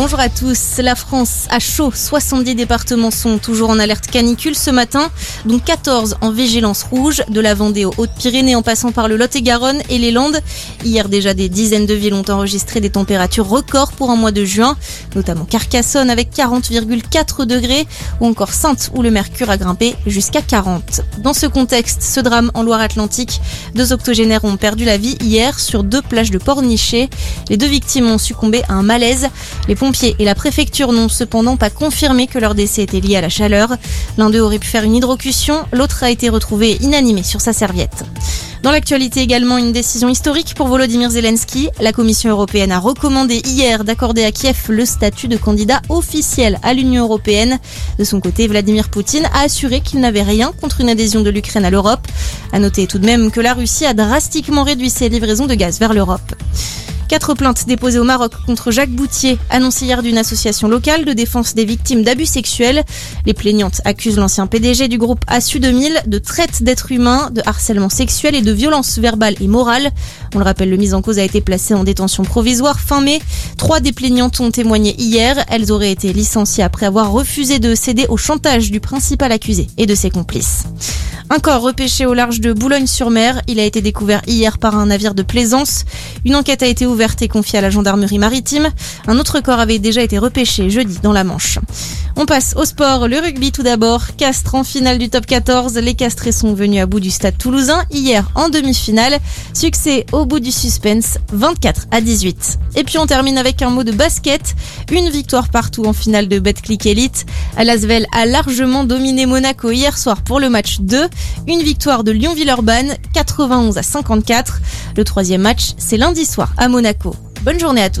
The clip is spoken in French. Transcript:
Bonjour à tous. La France a chaud. 70 départements sont toujours en alerte canicule ce matin, dont 14 en vigilance rouge, de la Vendée aux Hautes-Pyrénées en passant par le Lot-et-Garonne et les Landes. Hier déjà, des dizaines de villes ont enregistré des températures records pour un mois de juin, notamment Carcassonne avec 40,4 degrés ou encore Sainte où le mercure a grimpé jusqu'à 40. Dans ce contexte, ce drame en Loire-Atlantique, deux octogénaires ont perdu la vie hier sur deux plages de Pornichet. Les deux victimes ont succombé à un malaise. Pompiers et la préfecture n'ont cependant pas confirmé que leur décès était lié à la chaleur. L'un d'eux aurait pu faire une hydrocution, l'autre a été retrouvé inanimé sur sa serviette. Dans l'actualité également, une décision historique pour Volodymyr Zelensky. La Commission européenne a recommandé hier d'accorder à Kiev le statut de candidat officiel à l'Union européenne. De son côté, Vladimir Poutine a assuré qu'il n'avait rien contre une adhésion de l'Ukraine à l'Europe. À noter tout de même que la Russie a drastiquement réduit ses livraisons de gaz vers l'Europe. Quatre plaintes déposées au Maroc contre Jacques Boutier, annoncé hier d'une association locale de défense des victimes d'abus sexuels. Les plaignantes accusent l'ancien PDG du groupe ASU 2000 de traite d'êtres humains, de harcèlement sexuel et de violence verbale et morale. On le rappelle, le mise en cause a été placé en détention provisoire fin mai. Trois des plaignantes ont témoigné hier. Elles auraient été licenciées après avoir refusé de céder au chantage du principal accusé et de ses complices. Un corps repêché au large de Boulogne-sur-Mer. Il a été découvert hier par un navire de plaisance. Une enquête a été ouverte et confiée à la gendarmerie maritime. Un autre corps avait déjà été repêché jeudi dans la Manche. On passe au sport, le rugby tout d'abord. Castres en finale du top 14. Les Castrés sont venus à bout du stade toulousain hier en demi-finale. Succès au bout du suspense, 24 à 18. Et puis on termine avec un mot de basket. Une victoire partout en finale de Betclic Elite. Alasvel a largement dominé Monaco hier soir pour le match 2. Une victoire de Lyon-Villeurbanne, 91 à 54. Le troisième match, c'est lundi soir à Monaco. Bonne journée à tous.